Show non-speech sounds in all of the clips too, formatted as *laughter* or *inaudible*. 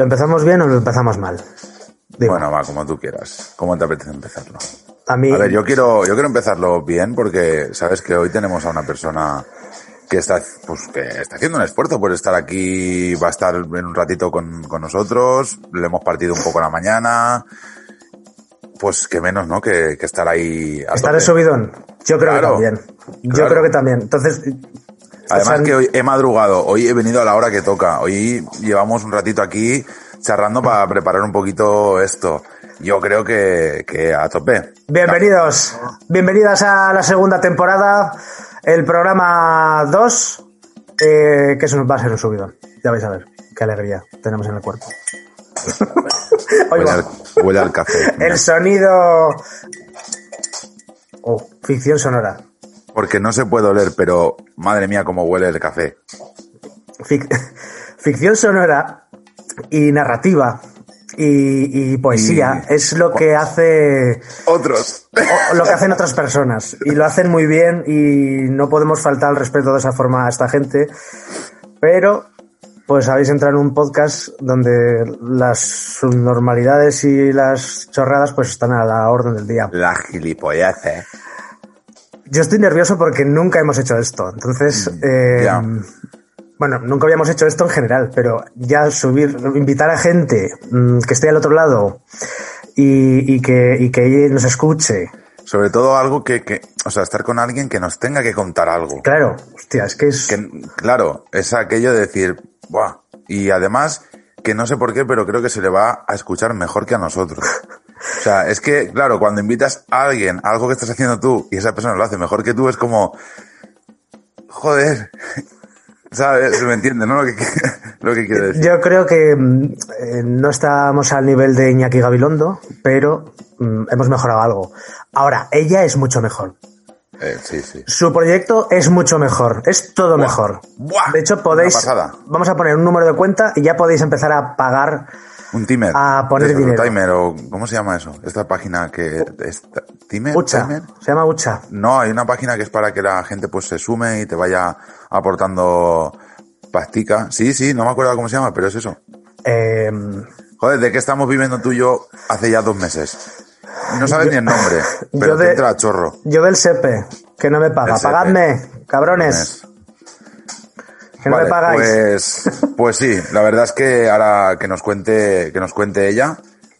¿Lo empezamos bien o lo empezamos mal? Digo, Bueno, va, como tú quieras. ¿Cómo te apetece empezarlo? a mí, A ver, yo quiero, yo quiero empezarlo bien porque sabes que hoy tenemos a una persona que está, pues, que está haciendo un esfuerzo por estar aquí, va a estar en un ratito con, con nosotros, le hemos partido un poco la mañana, pues que menos, ¿no? Que, que estar ahí. a estar de subidón. Yo creo Claro, que también. Yo claro. creo que también. Entonces, Además que hoy he madrugado, hoy he venido a la hora que toca, hoy llevamos un ratito aquí charlando para preparar un poquito esto. Yo creo que, que a tope. bienvenidos. Bienvenidas a la segunda temporada, el programa 2, eh, que eso va a ser un subidón. Ya vais a ver qué alegría tenemos en el cuerpo. *laughs* Huele al, huele al café. el sonido... Oh, ficción sonora. Porque no se puede oler, pero madre mía cómo huele el café. Fic- *laughs* ficción sonora y narrativa y, y poesía Y- es lo que hace Otros. o- lo que hacen otras personas y lo hacen muy bien y no podemos faltar al respeto de esa forma a esta gente pero pues habéis entrado en un podcast donde las subnormalidades y las chorradas pues están a la orden del día La gilipollez, eh. Yo estoy nervioso porque nunca hemos hecho esto entonces eh, ya. bueno, nunca habíamos hecho esto en general, pero ya subir, invitar a gente mm, que esté al otro lado y, y que, y que nos escuche. Sobre todo algo que, que, o sea, estar con alguien que nos tenga que contar algo. Claro, hostia, es que es. Que, claro, es aquello de decir, buah. Y además, que no sé por qué, pero creo que se le va a escuchar mejor que a nosotros. *laughs* O sea, es que, claro, cuando invitas a alguien a algo que estás haciendo tú y esa persona lo hace mejor que tú, es como, joder, *laughs* ¿sabes? ¿Me entiendes, no? Lo que, *laughs* lo que quiero decir. Yo creo que mm, eh, no estamos al nivel de Iñaki Gabilondo, pero mm, hemos mejorado algo. Ahora, ella es mucho mejor. Eh, sí, sí. Su proyecto es mucho mejor, es todo mejor. Buah, de hecho, podéis. Vamos a poner un número de cuenta y ya podéis empezar a pagar. Un timer. A poner dinero. Timer o, ¿cómo se llama eso? Esta página que, ¿timer? Ucha. ¿Timer? Se llama Ucha. No, hay una página que es para que la gente pues se sume y te vaya aportando pastica. Sí, sí, no me acuerdo cómo se llama, pero es eso. Eh, Joder, ¿de qué estamos viviendo tú y yo hace ya dos meses? No sabes ni el nombre, *laughs* pero yo te de- entra a chorro. Yo del SEPE, que no me paga. Pagadme, cabrones, que no Vale, me pagáis. Pues, pues sí, la verdad es que ahora que nos cuente, que nos cuente ella,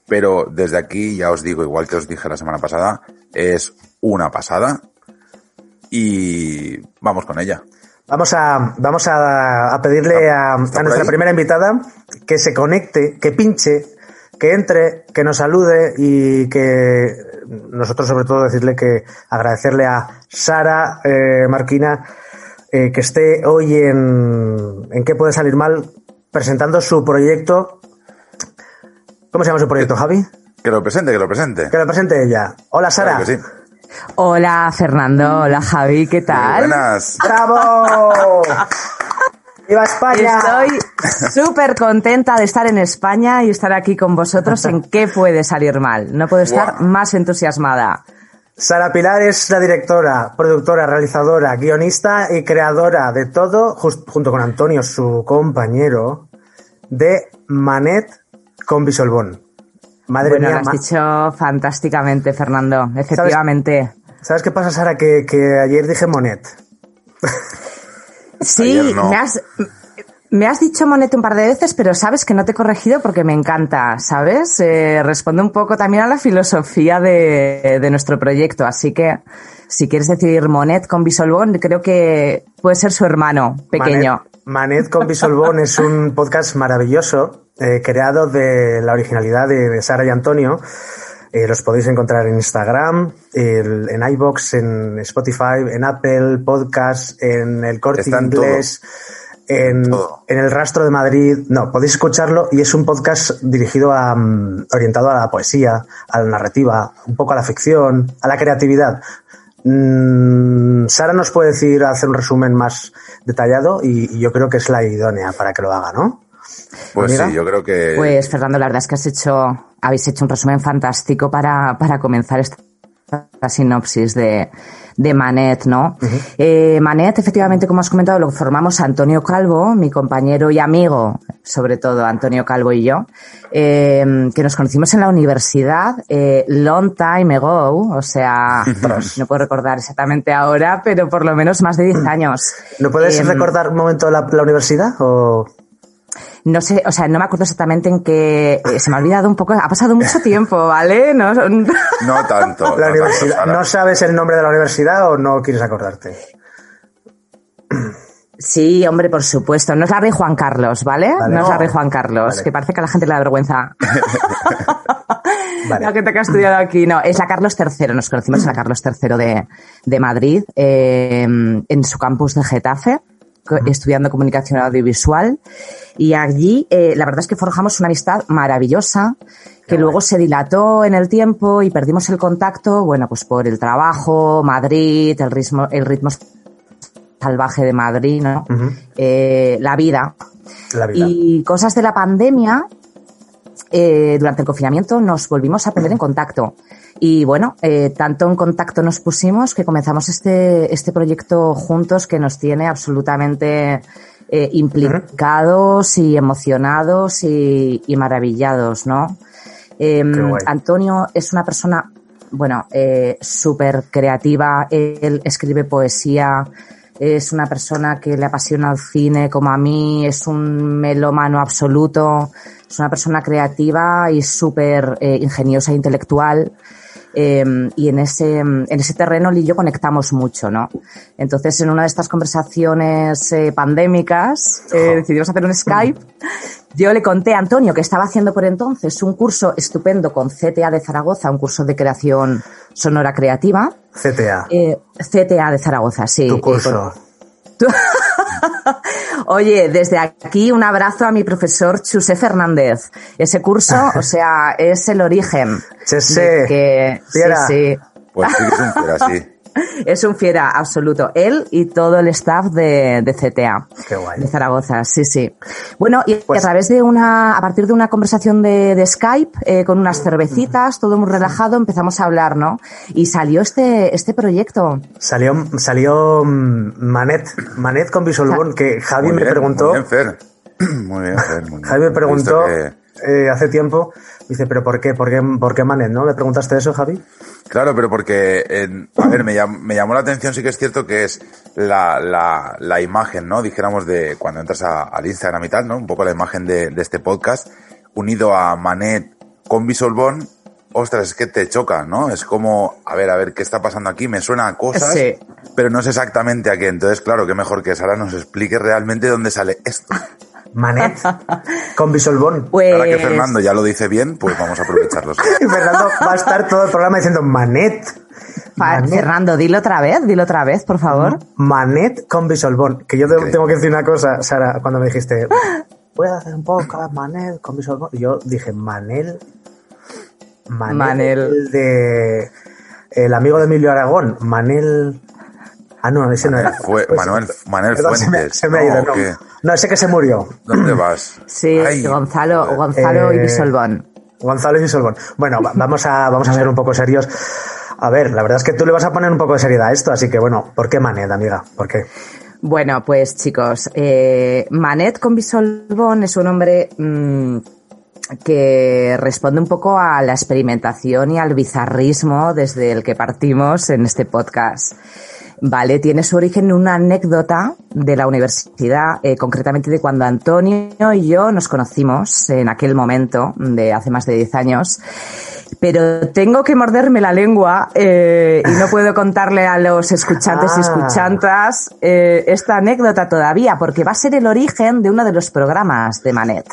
pero desde aquí ya os digo, igual que os dije la semana pasada, es una pasada y vamos con ella. Vamos a, vamos a, a pedirle a, a ¿Está por nuestra ahí? primera invitada que se conecte, que pinche, que entre, que nos salude y que nosotros sobre todo decirle que agradecerle a Sara eh, Marquina eh, que esté hoy en, en qué puede salir mal presentando su proyecto. ¿Cómo se llama su proyecto, Javi? Que lo presente, que lo presente. Que lo presente ella. Hola, Sara. Claro que sí. Hola Fernando, hola Javi, ¿qué Muy tal? buenas. ¡Bravo! *laughs* ¡Viva España! Estoy súper contenta de estar en España y estar aquí con vosotros en qué puede salir mal. No puedo estar más entusiasmada. Sara Pilar es la directora, productora, realizadora, guionista y creadora de todo, junto con Antonio, su compañero, de Manet con Bisolbón. Madre bueno, mía, lo has ma- dicho fantásticamente, Fernando. Efectivamente. ¿sabes qué pasa, Sara? Que, que ayer dije Monet. Sí, Ayer no. me has, me has dicho Monete un par de veces, pero sabes que no te he corregido porque me encanta, ¿sabes? Eh, responde un poco también a la filosofía de, de nuestro proyecto. Así que, si quieres decir Monet con Bisolbón, creo que puede ser su hermano pequeño. Manet, Manet con Bisolbón es un podcast maravilloso, eh, creado de la originalidad de, de Sara y Antonio. Eh, los podéis encontrar en Instagram, el- en iBox, en Spotify, en Apple Podcast, en el Corte Está en Inglés, en, el rastro de Madrid. No, podéis escucharlo y es un podcast dirigido a mm, orientado a la poesía, a la narrativa, un poco a la ficción, a la creatividad. Mm, Sara nos puede decir, hacer un resumen más detallado y, y yo creo que es la idónea para que lo haga, ¿no? Pues Amiga. sí, yo creo que. Pues Fernando, la verdad es que has hecho, habéis hecho un resumen fantástico para, para comenzar esta sinopsis de, de Manet, ¿no? Eh, Manet, efectivamente, como has comentado, lo formamos Antonio Calvo, mi compañero y amigo, sobre todo Antonio Calvo y yo, eh, que nos conocimos en la universidad eh, long time ago, o sea, no puedo recordar exactamente ahora, pero por lo menos más de 10 años. ¿No puedes Em, recordar un momento la, la universidad? O... No sé, o sea, no me acuerdo exactamente en qué. eh, se me ha olvidado un poco. Ha pasado mucho *laughs* tiempo, ¿vale? No, No tanto. no La tanto, universidad. ¿No sabes el nombre de la universidad o no quieres acordarte? sí, hombre, por supuesto. No es la Rey Juan Carlos, ¿vale? Vale. no es la No. Rey Juan Carlos, Vale. que parece que a la gente le da vergüenza. *laughs* Vale. La gente que ha estudiado aquí, no, es la Carlos III. Nos conocimos en la Carlos III de, de Madrid, eh, en su campus de Getafe, estudiando comunicación audiovisual. Y allí, eh, la verdad es que forjamos una amistad maravillosa, que luego se dilató en el tiempo y perdimos el contacto, bueno, pues por el trabajo, Madrid, el ritmo, el ritmo salvaje de Madrid, ¿no? Eh, la vida. La vida. Y cosas de la pandemia, eh, durante el confinamiento nos volvimos a poner en contacto. Y bueno, eh, tanto en contacto nos pusimos que comenzamos este, este proyecto juntos que nos tiene absolutamente eh, implicados y emocionados y, y maravillados, ¿no? Em. Antonio es una persona, bueno, eh, súper creativa. Él escribe poesía, es una persona que le apasiona el cine como a mí, es un melómano absoluto, es una persona creativa y súper eh, ingeniosa e intelectual. Eh, y en ese, en ese terreno yo conectamos mucho, ¿no? Entonces, en una de estas conversaciones eh, pandémicas, eh, decidimos hacer un Skype. Yo le conté a Antonio que estaba haciendo por entonces un curso estupendo con CTA de Zaragoza, un curso de creación sonora creativa. CTA. Eh, CTA de Zaragoza, sí. tu curso. Oye, desde aquí un abrazo a mi profesor Chusé Fernández. Ese curso, *laughs* o sea, es el origen. Que, sí. Pues sí que es un fiera, sí. *laughs* Es un fiera absoluto. Él y todo el staff de, de CTA. Qué guay. De Zaragoza, sí, sí. Bueno, y Pues- a través de una, a partir de una conversación de, de Skype, eh, con unas cervecitas, todo muy relajado, empezamos a hablar, ¿no? Y salió este, este proyecto. Salió, salió mm, Manet, Manet con Visual Born, que Javi Muy me bien, preguntó, Muy bien, Fer. *clears throat* Muy bien, Fer. muy bien. Javi me preguntó que- eh, hace tiempo, dice, pero ¿por qué? ¿Por qué, por qué Manet? ¿No? ¿Me preguntaste eso, Javi? Claro, pero porque, en- a ver, me, llam- me llamó la atención, sí que es cierto que es la, la, la imagen, ¿no? Dijéramos de cuando entras a- al Instagram y tal, ¿no? Un poco la imagen de, de este podcast, unido a Manet con Visual Born, ostras, es que te choca, ¿no? Es como, a ver, a ver, ¿qué está pasando aquí? Me suena a cosas, Sí. pero no sé exactamente a qué. Entonces, claro, qué mejor que Sara nos explique realmente dónde sale esto. Manet con Visual Born. *laughs* Pues, Ahora que Fernando ya lo dice bien, pues vamos a aprovecharlo. *laughs* Y Fernando va a estar todo el programa diciendo Manet. Fernando, dilo otra vez, dilo otra vez, por favor. Manet con Visual Born. Que yo Increíble. tengo que decir una cosa, Sara, cuando me dijiste, voy a hacer un podcast Manet con. Y yo dije, Manel. Manel. Manel. El de. El amigo de Emilio Aragón. Manel. Ah, no, ese no era. Fue- Manuel- Manuel Perdón, se me- Fuentes, Se me, ha ¿no? ido, ¿O no. No, ese que se murió. ¿Dónde vas? Sí, Ay, Gonzalo. Gonzalo y Eh, Bisolbón. Gonzalo y Born. Bueno, va- vamos a, vamos a ser un poco serios. A ver, la verdad es que tú le vas a poner un poco de seriedad a esto, así que bueno, ¿por qué Manet, amiga? ¿Por qué? Bueno, pues chicos, eh, Manet con Bisolbón es un hombre mm, que responde un poco a la experimentación y al bizarrismo desde el que partimos en este podcast. Vale, tiene su origen en una anécdota de la universidad, eh, concretamente de cuando Antonio y yo nos conocimos en aquel momento, de hace más de 10 años. Pero tengo que morderme la lengua eh, y no puedo contarle a los escuchantes y Ah. escuchantas eh, esta anécdota todavía, porque va a ser el origen de uno de los programas de Manet.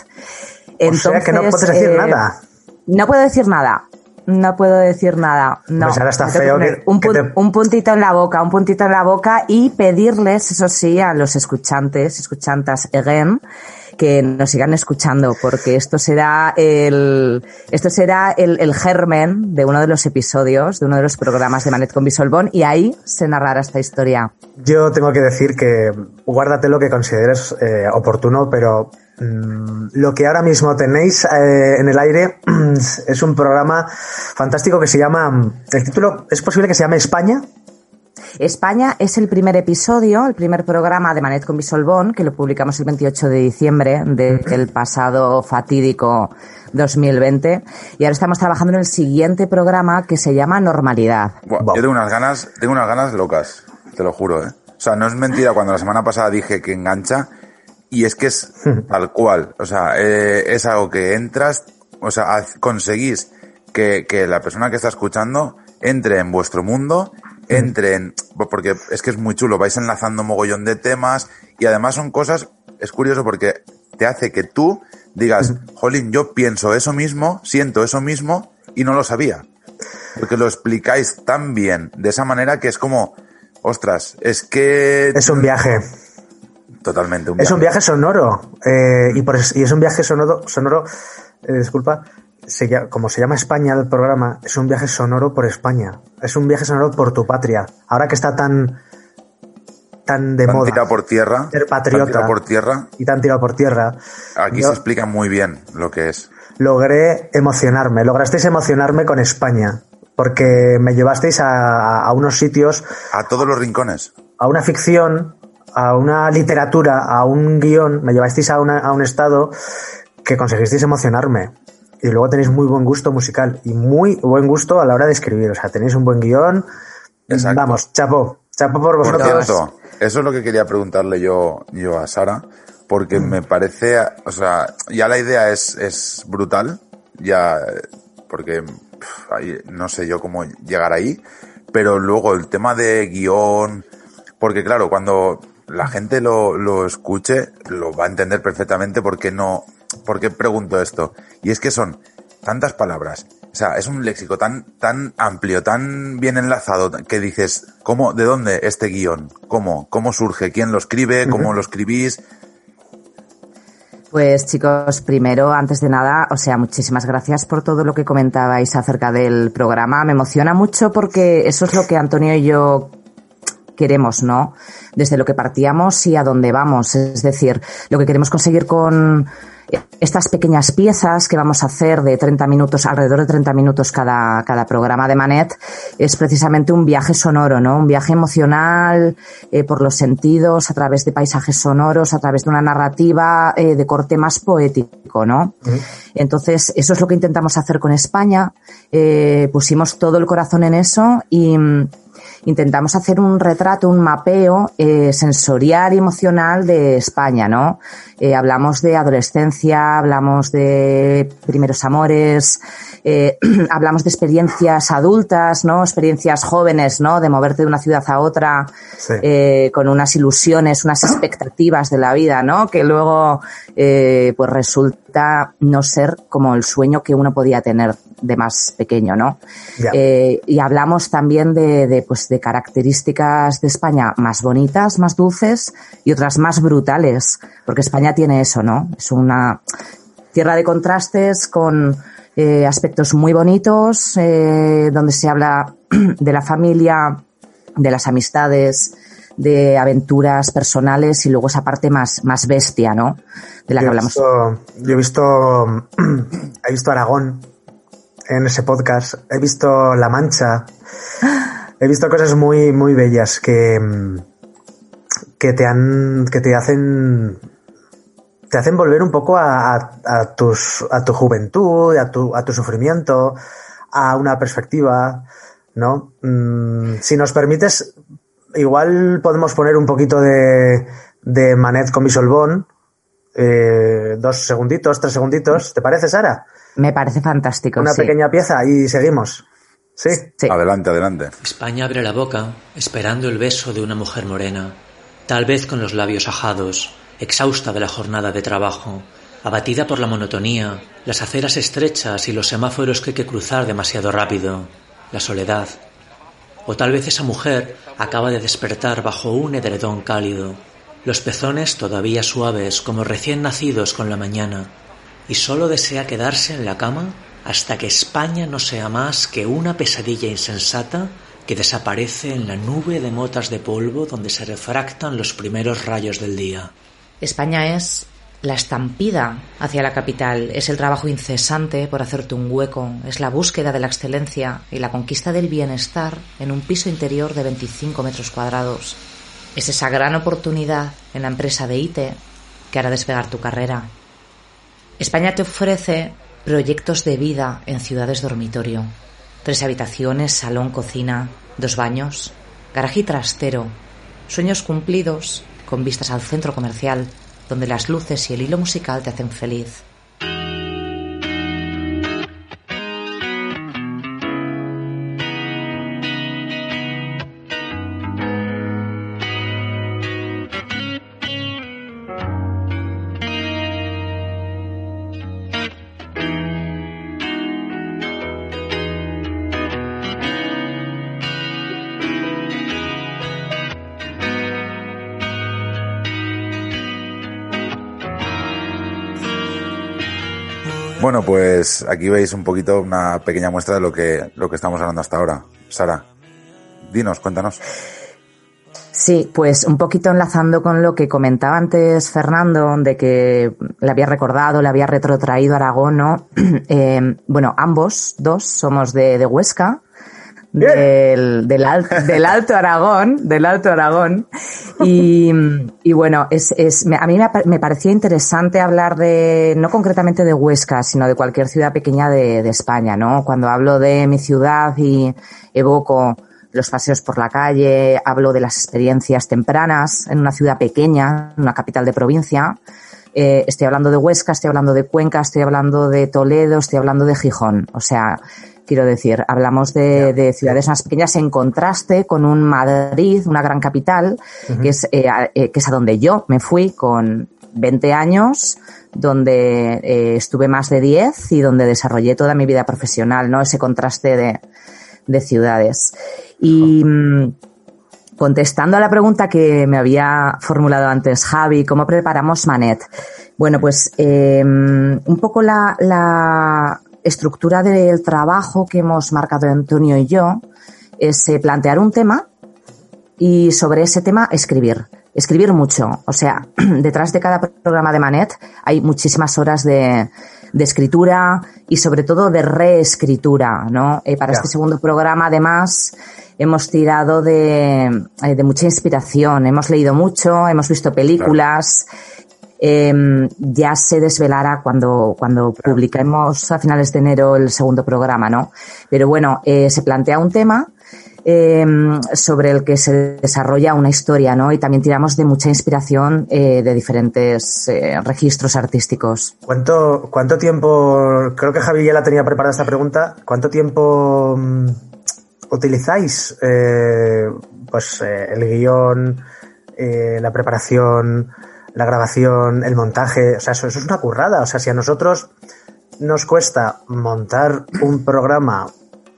O sea que no puedes decir eh, nada. No puedo decir nada. No puedo decir nada. No, Pues ahora está feo que- un, que pun- te- un puntito en la boca, un puntito en la boca y pedirles, eso sí, a los escuchantes, escuchantas again, que nos sigan escuchando, porque esto será el, esto será el, el germen de uno de los episodios, de uno de los programas de Manet con Bisolbón, y ahí se narrará esta historia. Yo tengo que decir que guárdate lo que consideres eh, oportuno, pero lo que ahora mismo tenéis eh, en el aire *clears throat* es un programa fantástico que se llama. El título es posible que se llame España. España es el primer episodio, el primer programa de Manet con Bisolbón, que lo publicamos el 28 de diciembre del pasado fatídico 2020. Y ahora estamos trabajando en el siguiente programa que se llama Normalidad. Wow. Yo tengo unas ganas, tengo unas ganas locas, te lo juro, ¿eh? O sea, no es mentira cuando la semana pasada dije que engancha y es que es *laughs* tal cual. O sea, eh, es algo que entras, o sea, conseguís que, que la persona que está escuchando entre en vuestro mundo, entre en, porque es que es muy chulo, vais enlazando mogollón de temas y además son cosas, es curioso porque te hace que tú digas, jolín, yo pienso eso mismo, siento eso mismo y no lo sabía. Porque lo explicáis tan bien, de esa manera que es como, ostras, es que... Es un viaje. Totalmente, un Es un viaje sonoro. eh, y, por es, y es un viaje sonoro, sonoro eh, disculpa, se como se llama España el programa, es un viaje sonoro por España. Es un viaje sonoro por tu patria. Ahora que está tan, tan de Tan moda tirado por tierra. ser tan patriota tirado por tierra. y tan tirado por tierra, Aquí yo se explica muy bien lo que es. logré emocionarme. Lograsteis emocionarme con España. Porque me llevasteis a, a unos sitios A todos los rincones. a una ficción, a una literatura, a un guion, me llevasteis a, una- a un estado que conseguisteis emocionarme. Y luego tenéis muy buen gusto musical y muy buen gusto a la hora de escribir. O sea, tenéis un buen guion. Exacto. Vamos, chapo, chapo por Por vosotros. cierto, eso es lo que quería preguntarle yo, yo a Sara, porque me parece, o sea, ya la idea es, es brutal, ya, porque ahí no sé yo cómo llegar ahí, pero luego el tema de guion, porque claro, cuando la gente lo, lo escuche, lo va a entender perfectamente por qué no, por qué pregunto esto. Y es que son tantas palabras. O sea, es un léxico tan, tan amplio, tan bien enlazado, que dices, ¿cómo, de dónde este guion? ¿Cómo? ¿Cómo surge? ¿Quién lo escribe? ¿Cómo lo escribís? Pues chicos, primero, antes de nada, o sea, muchísimas gracias por todo lo que comentabais acerca del programa. Me emociona mucho porque eso es lo que Antonio y yo queremos, ¿no? Desde lo que partíamos y a dónde vamos. Es decir, lo que queremos conseguir con estas pequeñas piezas que vamos a hacer de 30 minutos, alrededor de 30 minutos cada, cada programa de Manet, es precisamente un viaje sonoro, ¿no? Un viaje emocional eh, por los sentidos, a través de paisajes sonoros, a través de una narrativa eh, de corte más poético, ¿no? Entonces, eso es lo que intentamos hacer con España. Eh, pusimos todo el corazón en eso y intentamos hacer un retrato, un mapeo eh, sensorial y emocional de España, ¿no? Eh, hablamos de adolescencia, hablamos de primeros amores, eh, *clears throat* hablamos de experiencias adultas, ¿no? Experiencias jóvenes, ¿no? De moverte de una ciudad a otra Sí. con unas ilusiones, unas expectativas de la vida, ¿no? Que luego, eh, pues resulta no ser como el sueño que uno podía tener de más pequeño, ¿no? Eh, y hablamos también de, de, pues, de características de España más bonitas, más dulces y otras más brutales, porque España tiene eso, ¿no? Es una tierra de contrastes con eh, aspectos muy bonitos, eh, donde se habla *clears throat* de la familia, de las amistades, de aventuras personales y luego esa parte más, más bestia, ¿no? De la que Yo he hablamos. visto- yo he visto, *clears throat* he visto Aragón en ese podcast, he visto La Mancha, *gasps* he visto cosas muy, muy bellas que, mm, que te han, que te hacen, te hacen volver un poco a, a- a tus, a tu juventud, a tu, a tu sufrimiento, a una perspectiva, ¿no? Mm, si nos permites, igual podemos poner un poquito de, de Manet con Bisolbón, eh, dos segunditos, tres segunditos, ¿te parece, Sara? Me parece fantástico. Una sí. pequeña pieza y seguimos. Sí. Sí. Adelante, adelante. España abre la boca, esperando el beso de una mujer morena, tal vez con los labios ajados, exhausta de la jornada de trabajo, abatida por la monotonía, las aceras estrechas y los semáforos que hay que cruzar demasiado rápido, la soledad. O tal vez esa mujer acaba de despertar bajo un edredón cálido, los pezones todavía suaves como recién nacidos con la mañana, y solo desea quedarse en la cama hasta que España no sea más que una pesadilla insensata que desaparece en la nube de motas de polvo donde se refractan los primeros rayos del día. España es la estampida hacia la capital, es el trabajo incesante por hacerte un hueco, es la búsqueda de la excelencia y la conquista del bienestar en un piso interior de 25 metros cuadrados. Es esa gran oportunidad en la empresa de ITE que hará despegar tu carrera. España te ofrece proyectos de vida en ciudades dormitorio. Tres habitaciones, salón, cocina, dos baños, garaje y trastero. Sueños cumplidos con vistas al centro comercial, donde las luces y el hilo musical te hacen feliz. Bueno, pues aquí veis un poquito una pequeña muestra de lo que, lo que estamos hablando hasta ahora. Sara, dinos, cuéntanos. Sí, pues un poquito enlazando con lo que comentaba antes Fernando, de que le había recordado, le había retrotraído Aragón, ¿no? *clears throat* Eh, bueno, ambos, dos, somos de, de Huesca, del, del, del Alto Aragón, del Alto Aragón. Y, y bueno, es, es, a mí me, pa- me parecía interesante hablar de, no concretamente de Huesca, sino de cualquier ciudad pequeña de, de España, ¿no? Cuando hablo de mi ciudad y evoco los paseos por la calle, hablo de las experiencias tempranas en una ciudad pequeña, en una capital de provincia. Eh, estoy hablando de Huesca, estoy hablando de Cuenca, estoy hablando de Toledo, estoy hablando de Gijón. O sea, quiero decir, hablamos de, de ciudades más pequeñas en contraste con un Madrid, una gran capital, que, es, eh, a- eh, que es a donde yo me fui con 20 años, donde eh, estuve más de 10 y donde desarrollé toda mi vida profesional, ¿no? Ese contraste de, de ciudades. Y mm, contestando a la pregunta que me había formulado antes Javi, ¿cómo preparamos Manet? Bueno, pues eh, un poco la, la estructura del trabajo que hemos marcado Antonio y yo es eh, plantear un tema y sobre ese tema escribir. Escribir mucho. O sea, *clears throat* detrás de cada programa de Manet hay muchísimas horas de, de escritura y sobre todo de reescritura, ¿no? Eh, para este segundo programa, además, hemos tirado de, eh, de mucha inspiración. Hemos leído mucho, hemos visto películas. Eh, ya se desvelará cuando, cuando publiquemos a finales de enero el segundo programa, ¿no? Pero bueno, eh, se plantea un tema eh, sobre el que se desarrolla una historia, ¿no? Y también tiramos de mucha inspiración eh, de diferentes eh, registros artísticos. ¿Cuánto, ¿Cuánto tiempo, creo que Javi ya la tenía preparada esta pregunta, cuánto tiempo mm, utilizáis pues el guion, la preparación, la grabación, el montaje? O sea, eso, eso es una currada. O sea, si a nosotros nos cuesta montar un programa,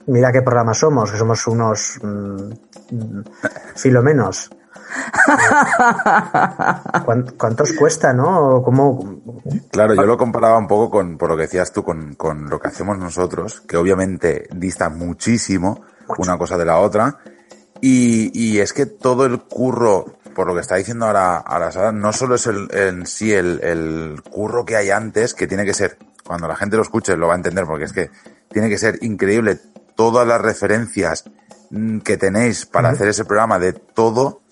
mira qué programa somos, que somos unos mm, mm, filomenos. *laughs* ¿Cuán- ¿Cuánto os cuesta, no? ¿Cómo, Claro, yo lo comparaba un poco con, por lo que decías tú, con, con lo que hacemos nosotros, que obviamente dista muchísimo una cosa de la otra. Y, y es que todo el curro, por lo que está diciendo ahora, ahora Sara, no solo es el, en sí el, el curro que hay antes, que tiene que ser, cuando la gente lo escuche lo va a entender, porque es que tiene que ser increíble todas las referencias mm, que tenéis para hacer ese programa de todo,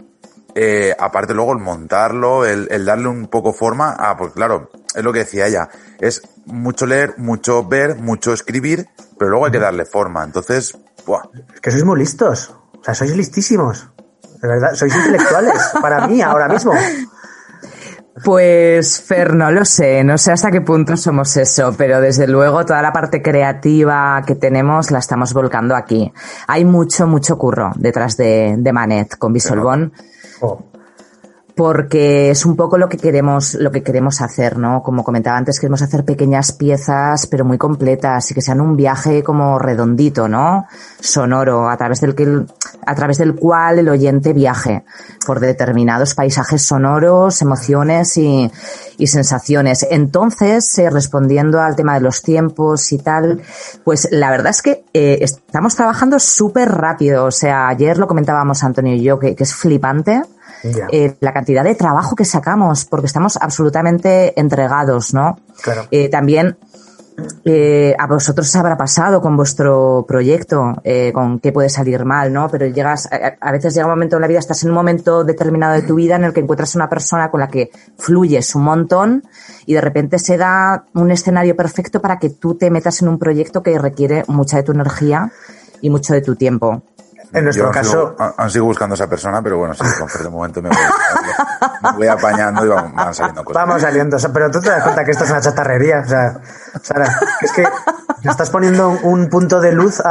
eh, aparte luego el montarlo, el, el darle un poco forma, ah, pues claro, es lo que decía ella, es mucho leer, mucho ver, mucho escribir, pero luego hay que darle forma, entonces, buah, Es que sois muy listos. O sea, sois listísimos. De verdad, sois intelectuales *laughs* para mí ahora mismo. Pues, Fer, no lo sé, no sé hasta qué punto somos eso, pero desde luego toda la parte creativa que tenemos la estamos volcando aquí. Hay mucho, mucho curro detrás de, de Manet con Visual Bond. Oh, porque es un poco lo que queremos, lo que queremos hacer, ¿no? Como comentaba antes, queremos hacer pequeñas piezas, pero muy completas y que sean un viaje como redondito, ¿no? Sonoro, a través del que, a través del cual el oyente viaje por determinados paisajes sonoros, emociones y, y sensaciones. Entonces, eh, respondiendo al tema de los tiempos y tal, pues la verdad es que eh, estamos trabajando súper rápido. O sea, ayer lo comentábamos Antonio y yo, que, que es flipante Eh, la cantidad de trabajo que sacamos, porque estamos absolutamente entregados, ¿no? Claro. Eh, también eh, a vosotros os habrá pasado con vuestro proyecto, eh, con qué puede salir mal, ¿no? Pero llegas, a, a veces llega un momento en la vida, estás en un momento determinado de tu vida en el que encuentras una persona con la que fluyes un montón y de repente se da un escenario perfecto para que tú te metas en un proyecto que requiere mucha de tu energía y mucho de tu tiempo. En nuestro Yo caso, sigo, aún sigo buscando a esa persona, pero bueno, sí, con de momento me voy, me voy apañando y van, van saliendo cosas. vamos saliendo. Pero tú te das cuenta que esto es una chatarrería. O sea, Sara, es que le estás poniendo un punto de luz a,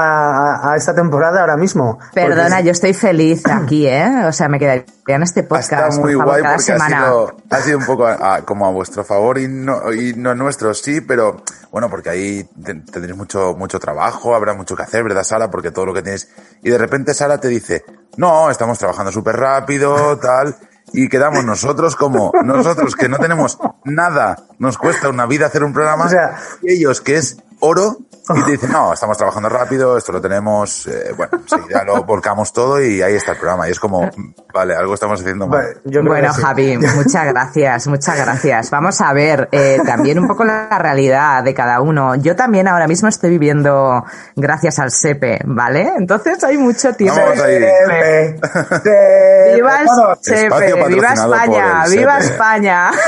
a- a esta temporada ahora mismo. Perdona, Porque- yo estoy feliz aquí, ¿eh? O sea, me quedaría en este Ha podcast, estado muy por favor, guay cada porque ha sido, ha sido un poco a- a- como a vuestro favor y no, y no nuestro, sí, pero bueno, porque ahí te- tendréis mucho, mucho trabajo, habrá mucho que hacer, ¿verdad, Sara? Porque todo lo que tienes. Y de repente Sara te dice, no, estamos trabajando súper rápido, tal. Y quedamos nosotros como, nosotros que no tenemos nada, nos cuesta una vida hacer un programa, O sea- y ellos que es oro, y te dicen, no, estamos trabajando rápido, esto lo tenemos, eh, bueno, enseguida lo volcamos todo y ahí está el programa. Y es como, vale, algo estamos haciendo mal. Vale, yo creo bueno. Javi, muchas gracias, muchas gracias. Vamos a ver eh, también un poco la realidad de cada uno. Yo también ahora mismo estoy viviendo gracias al SEPE, ¿vale? Entonces hay mucho tiempo. Vamos ahí. Sepe, sepe, ¡Viva el. SEPE! ¡Viva España! ¡Viva. España! *laughs*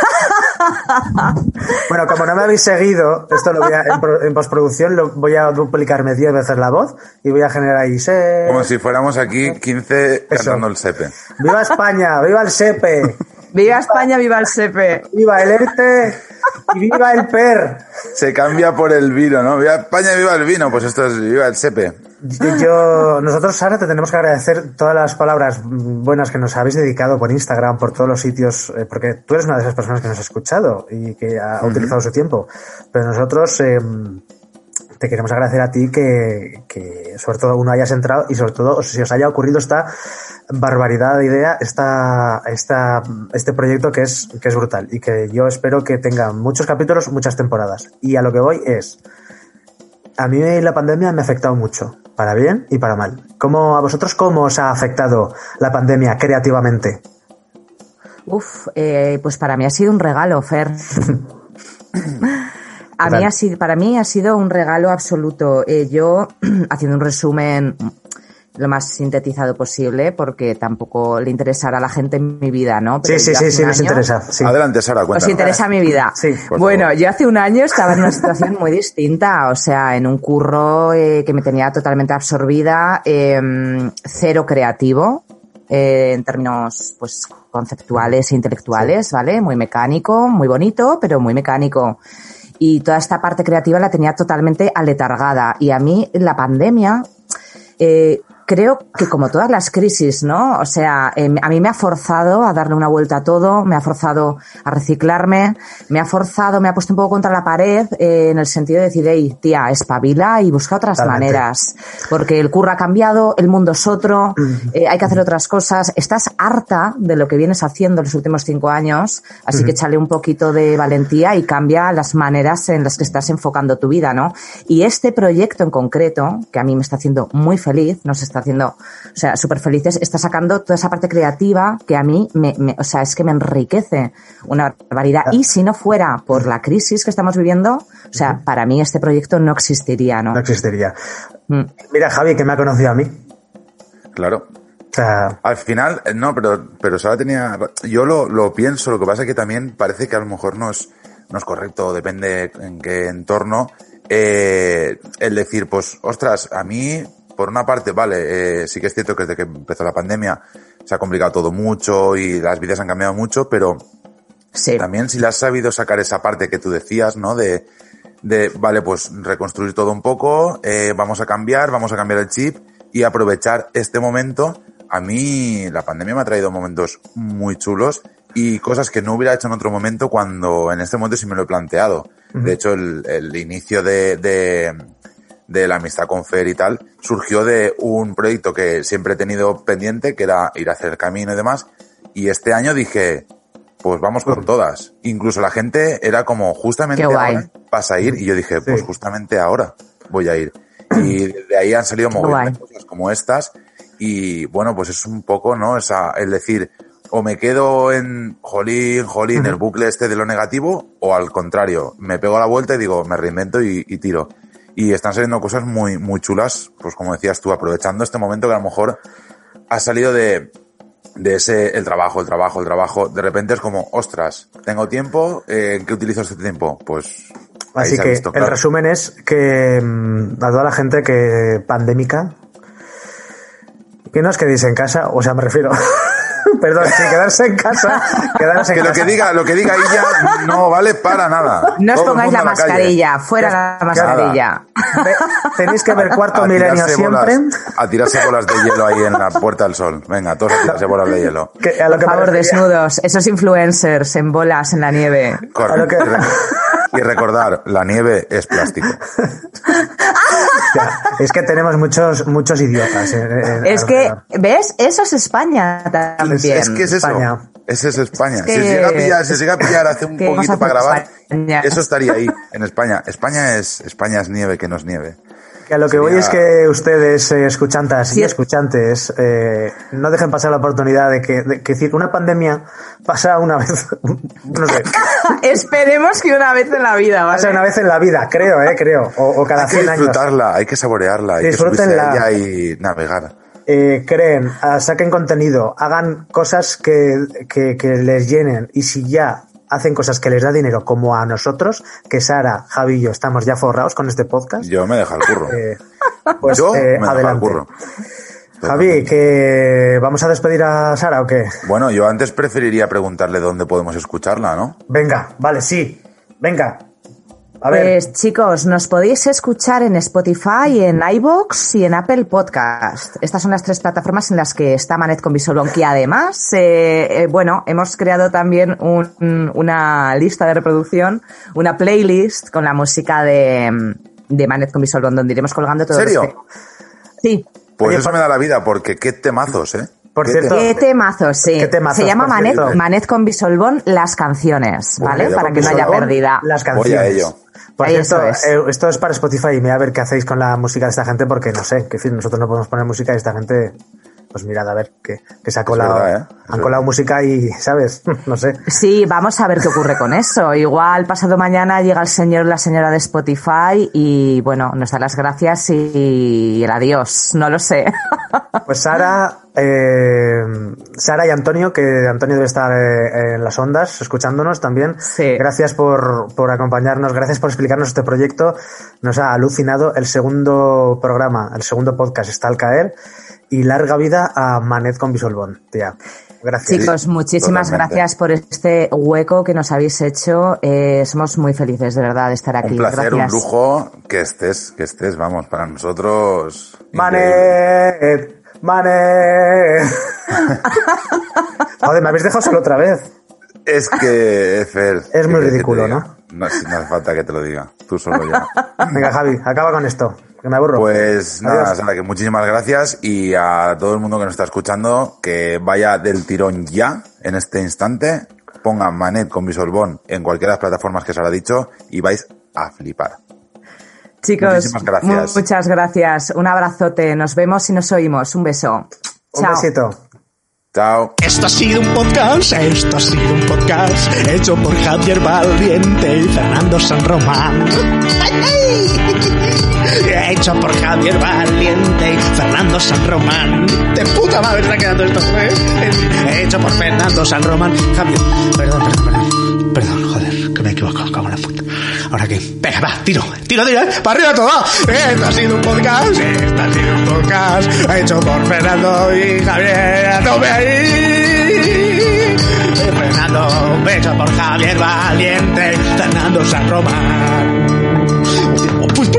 Bueno, como no me habéis seguido, esto lo voy a, en, pro- en postproducción lo voy a duplicarme 10 veces la voz y voy a generar ahí se... Como si fuéramos aquí 15 cantando el sepe. ¡Viva España! ¡Viva el SEPE! ¡Viva España! ¡Viva el SEPE! ¡Viva el ERTE! ¡Y viva el PER! Se cambia por el vino, ¿no? Viva España, viva el vino. Pues esto es viva el sepe. Yo, nosotros, Sara, te tenemos que agradecer todas las palabras buenas que nos habéis dedicado por Instagram, por todos los sitios, eh, porque tú eres una de esas personas que nos ha escuchado y que ha utilizado su tiempo. Pero nosotros eh, te queremos agradecer a ti que, que, sobre todo, uno hayas entrado y, sobre todo, si os haya ocurrido esta barbaridad de idea, esta, esta, este proyecto que es, que es brutal y que yo espero que tenga muchos capítulos, muchas temporadas. Y a lo que voy es, a mí la pandemia me ha afectado mucho, para bien y para mal. ¿Cómo, a vosotros cómo os ha afectado la pandemia creativamente? Uf, eh, pues para mí ha sido un regalo, Fer. *laughs* A mí ha sido, para mí ha sido un regalo absoluto. Eh, yo, *clears throat* haciendo un resumen lo más sintetizado posible, porque tampoco le interesará a la gente en mi vida, ¿no? Pero Sí, sí, sí, sí, un nos año- interesa. Sí. Adelante, Sara, ¿Os cuéntanos. interesa mi vida? Sí, por bueno, favor. yo hace un año estaba en una situación muy distinta, o sea, en un curro eh, que me tenía totalmente absorbida, eh, cero creativo, eh, en términos pues conceptuales e intelectuales, ¿vale? Muy mecánico, muy bonito, pero muy mecánico. Y toda esta parte creativa la tenía totalmente aletargada. Y a mí la pandemia eh, creo que como todas las crisis, ¿no? O sea, eh, a mí me ha forzado a darle una vuelta a todo, me ha forzado a reciclarme, me ha forzado, me ha puesto un poco contra la pared eh, en el sentido de decir, hey, tía, espabila y busca otras Totalmente. maneras. Porque el curro ha cambiado, el mundo es otro, eh, hay que hacer otras cosas. Estás harta de lo que vienes haciendo los últimos cinco años, así que échale un poquito de valentía y cambia las maneras en las que estás enfocando tu vida, ¿no? Y este proyecto en concreto, que a mí me está haciendo muy feliz, nos está haciendo, o sea, súper felices, está sacando toda esa parte creativa que a mí me, me- o sea, es que me enriquece una barbaridad. Y si no fuera por la crisis que estamos viviendo, o sea, para mí este proyecto no existiría, ¿no? No existiría. Mm. Mira, Javi, que me ha conocido a mí. Claro. O sea, Al final, eh, no, pero, pero Sara tenía. Yo lo, lo pienso, lo que pasa es que también parece que a lo mejor no es, no es correcto, depende en qué entorno. eh, el decir, pues, ostras, a mí, por una parte, vale, eh, sí que es cierto que desde que empezó la pandemia se ha complicado todo mucho y las vidas han cambiado mucho, pero Sí. también si le has sabido sacar esa parte que tú decías, ¿no? De, de vale, pues reconstruir todo un poco, eh, vamos a cambiar, vamos a cambiar el chip y aprovechar este momento. A mí la pandemia me ha traído momentos muy chulos y cosas que no hubiera hecho en otro momento cuando en este momento sí me lo he planteado. De hecho, el, el inicio de, de, de la amistad con Fer y tal surgió de un proyecto que siempre he tenido pendiente, que era ir a hacer camino y demás. Y este año dije, pues vamos con todas. Incluso la gente era como, justamente ahora vas a ir. Y yo dije, pues Sí. justamente ahora voy a ir. Y de ahí han salido mogollón de cosas como estas. Y bueno, pues es un poco, ¿no? Esa, el decir, o me quedo en jolín, jolín, el bucle este de lo negativo, o al contrario, me pego la vuelta y digo, me reinvento y, y tiro. Y están saliendo cosas muy, muy chulas, pues como decías tú, aprovechando este momento que a lo mejor ha salido de, de ese, el trabajo, el trabajo, el trabajo. De repente es como, ostras, tengo tiempo, eh, ¿en qué utilizo este tiempo? Pues Así que visto, el resumen es que mm, a toda la gente que pandémica, que no os quedéis en casa, o sea, me refiero, *laughs* *laughs* perdón, si quedarse en casa, *laughs* quedarse en Que lo casa. que diga, lo que diga ella no vale para nada. No os pongáis la mascarilla, fuera la mascarilla. Ve- Tenéis que ver cuarto A milenio siempre. bolas- a tirarse bolas de hielo ahí en la Puerta del Sol. Venga, todos a tirarse bolas de hielo. Que, a lo Por que favor, desnudos, esos influencers en bolas en la nieve. Corre. A lo que- Y re- Y recordar, la nieve es plástico. *laughs* Es que tenemos muchos muchos idiotas. en- en- *laughs* Es que. ¿ves? Eso es España también. Es, es que es eso. España. Ese es España. que- si se llega a pillar, si se llega a pillar hace un ¿Qué vamos poquito para grabar, España? eso estaría ahí, en España. España es, España es nieve que no es nieve. Que a lo que voy es que ustedes, eh, escuchantas Sí. y escuchantes, eh, no dejen pasar la oportunidad de que, de que decir, una pandemia pasa una vez, *laughs* no sé, *laughs* Esperemos que una vez en la vida, ¿vale? pasa una vez en la vida, creo, eh, creo, o, o cada Hay que 100 años. disfrutarla, hay que saborearla, hay que Disfrútenla. a ella y navegar. Eh, creen, ah, saquen contenido, hagan cosas que, que, que les llenen y si ya hacen cosas que les da dinero como a nosotros, que Sara, Javi y yo estamos ya forrados con este podcast, Yo me dejo el curro. eh, pues Yo eh, me el adelante. curro. Javi, que vamos a despedir a Sara o qué? Bueno, yo antes preferiría preguntarle dónde podemos escucharla, ¿no? Venga, vale, sí. Venga. A ver, Pues chicos, nos podéis escuchar en Spotify, en iBox y en Apple Podcast. Estas son las tres plataformas en las que está Manet con Visual que además, eh, eh, bueno, hemos creado también un- un- una lista de reproducción, una playlist con la música de, de Manet con Visual donde iremos colgando todo ¿Serio? este- Sí. Pues Oye, eso por- me da la vida, porque qué temazos, ¿eh? Por Qué cierto, ¿Qué temazos. Sí. ¿Qué temazos, Se llama Manet? Manet con Bisolbón, las canciones, Bueno, ¿vale? Para que no haya pérdida. las Voy canciones. a ello. Por cierto, es. eh, esto es para Spotify y mira a ver qué hacéis con la música de esta gente porque no sé, que en fin, nosotros no podemos poner música y esta gente, pues mirad a ver que, que se ha colado, verdad, ¿eh? Es han verdad. colado música y, ¿sabes? *laughs* no sé. Sí, vamos a ver qué ocurre con eso. Igual pasado mañana llega el señor la señora de Spotify y bueno, nos da las gracias y el adiós. No lo sé. *laughs* Pues Sara, eh, Sara y Antonio, que Antonio debe estar eh, en las ondas escuchándonos también. Sí. Gracias por, por acompañarnos, gracias por explicarnos este proyecto. Nos ha alucinado el segundo programa, el segundo podcast está al caer. Y larga vida a Manet con Bisolbón, tía. Gracias. Chicos, muchísimas totalmente. gracias por este hueco que nos habéis hecho. Eh, somos muy felices, de verdad, de estar aquí. Un placer, gracias. un lujo que estés, que estés, vamos, para nosotros. increíble. Manet, Manet. *laughs* Joder, me habéis dejado solo otra vez. Es que, Fer. Es muy ¿qué quieres que te ridículo, diga? ¿no? No, hace falta que te lo diga. Tú solo ya. *laughs* Venga, Javi, acaba con esto, que me aburro. Pues nada. Sara, que muchísimas gracias y a todo el mundo que nos está escuchando que vaya del tirón ya en este instante, pongan Manet con Bisolbón en cualquiera de las plataformas que se ha dicho y vais a flipar. Chicos, Muchísimas gracias. mu- muchas gracias. Un abrazote. Nos vemos y nos oímos. Un beso. Un Chao. besito. Chao. Esto ha sido un podcast, esto ha sido un podcast hecho por Javier Valiente y Fernando San Román. *laughs* Hecho por Javier Valiente y Fernando San Román. De puta madre está quedando esto, ¿eh? Hecho por Fernando San Román. Javier, perdón, perdón, perdón. Perdón, joder, que me he equivocado, cago en la puta. Ahora qué, venga, va, tiro, tiro, tiro, ¿eh? para arriba todo. Esto ha sido un podcast, esto ha sido un podcast hecho por Fernando y Javier. A tope ahí. Fernando, hecho por Javier Valiente, Fernando San Román.